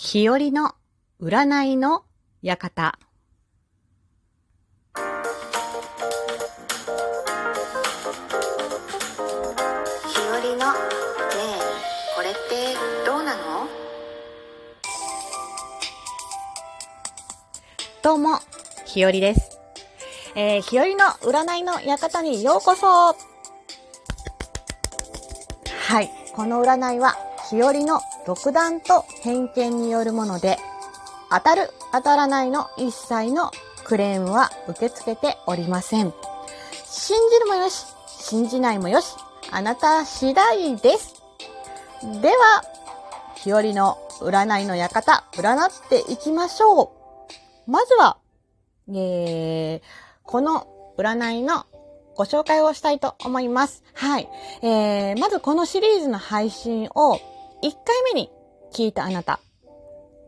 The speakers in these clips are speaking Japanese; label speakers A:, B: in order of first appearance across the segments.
A: 日和の占いの館。
B: 日和のねえこれってどうなの？
A: どうも、日和です。えー、日和の占いの館にようこそはい、この占いは、日和の独断と偏見によるもので、当たる、当たらないの一切のクレームは受け付けておりません。信じるもよし、信じないもよし、あなた次第です。では、日和の占いの館、占っていきましょう。まずは、えー、この占いのご紹介をしたいと思います。はい。えー、まずこのシリーズの配信を1回目に聞いたあなた。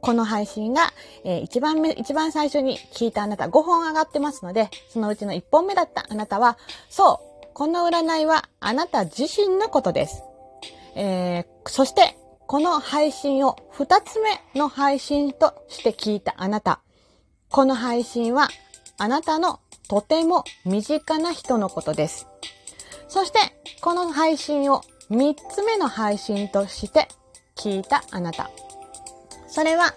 A: この配信が、えー一番目、一番最初に聞いたあなた5本上がってますので、そのうちの1本目だったあなたは、そう、この占いはあなた自身のことです。えー、そして、この配信を2つ目の配信として聞いたあなた。この配信はあなたのとても身近な人のことです。そして、この配信を3つ目の配信として聞いたあなた。それは、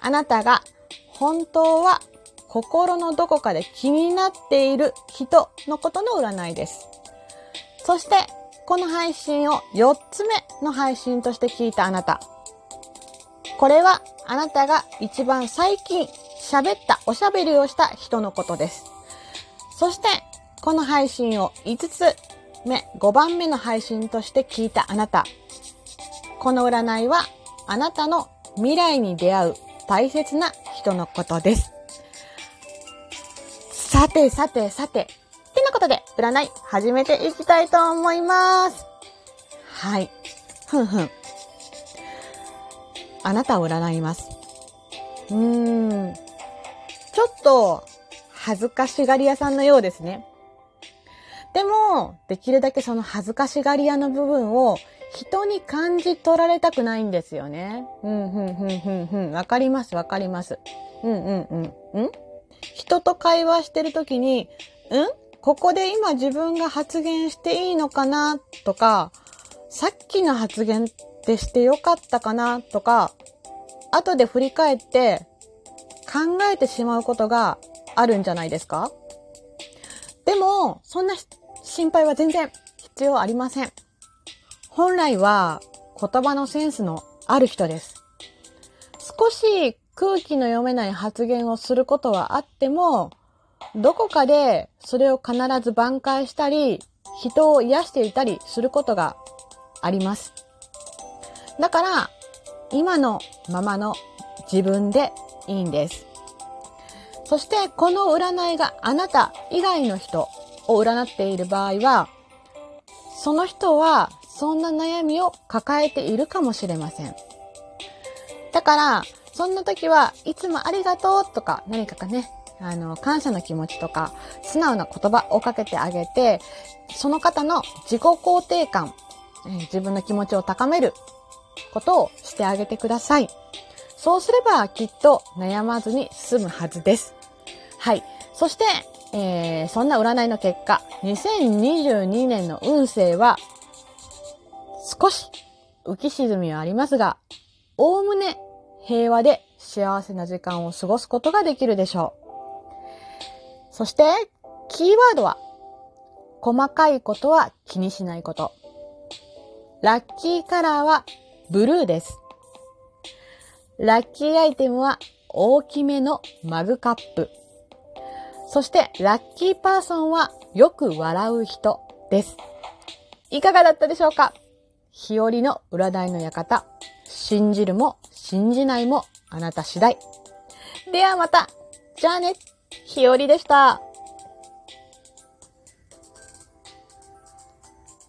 A: あなたが本当は心のどこかで気になっている人のことの占いです。そして、この配信を4つ目の配信として聞いたあなた。これはあなたが一番最近喋った、おしゃべりをした人のことです。そして、この配信を5つ目、5番目の配信として聞いたあなた。この占いはあなたの未来に出会う大切な人のことです。さてさてさて。ってなことで、占い始めていきたいと思います。はい。ふんふん。あなたを占います。うーん。ちょっと、恥ずかしがり屋さんのようですね。でも、できるだけその恥ずかしがり屋の部分を人に感じ取られたくないんですよね。うん、ふん、ふん、ふん、ふん。わかります、わかります。うん、うん、うん。ん？人と会話してるときに、ん？ここで今自分が発言していいのかなとか、さっきの発言ってしてよかったかなとか、後で振り返って考えてしまうことがあるんじゃないですか？でも、そんな心配は全然必要ありません。本来は言葉のセンスのある人です。少し空気の読めない発言をすることはあっても、どこかでそれを必ず挽回したり、人を癒していたりすることがあります。だから、今のままの自分でいいんです。そして、この占いがあなた以外の人を占っている場合は、その人はそんな悩みを抱えているかもしれません。だから、そんな時はいつもありがとうとか何かかね、あの、感謝の気持ちとか、素直な言葉をかけてあげて、その方の自己肯定感、え自分の気持ちを高めることをしてあげてください。そうすればきっと悩まずに済むはずです。はい。そして、えーそんな占いの結果、2022年の運勢は、少し浮き沈みはありますが、おおむね平和で幸せな時間を過ごすことができるでしょう。そして、キーワードは、細かいことは気にしないこと。ラッキーカラーはブルーです。ラッキーアイテムは大きめのマグカップ。そして、ラッキーパーソンはよく笑う人です。いかがだったでしょうか？日和の占いの館。信じるも信じないもあなた次第。ではまた。じゃあね。日和でした。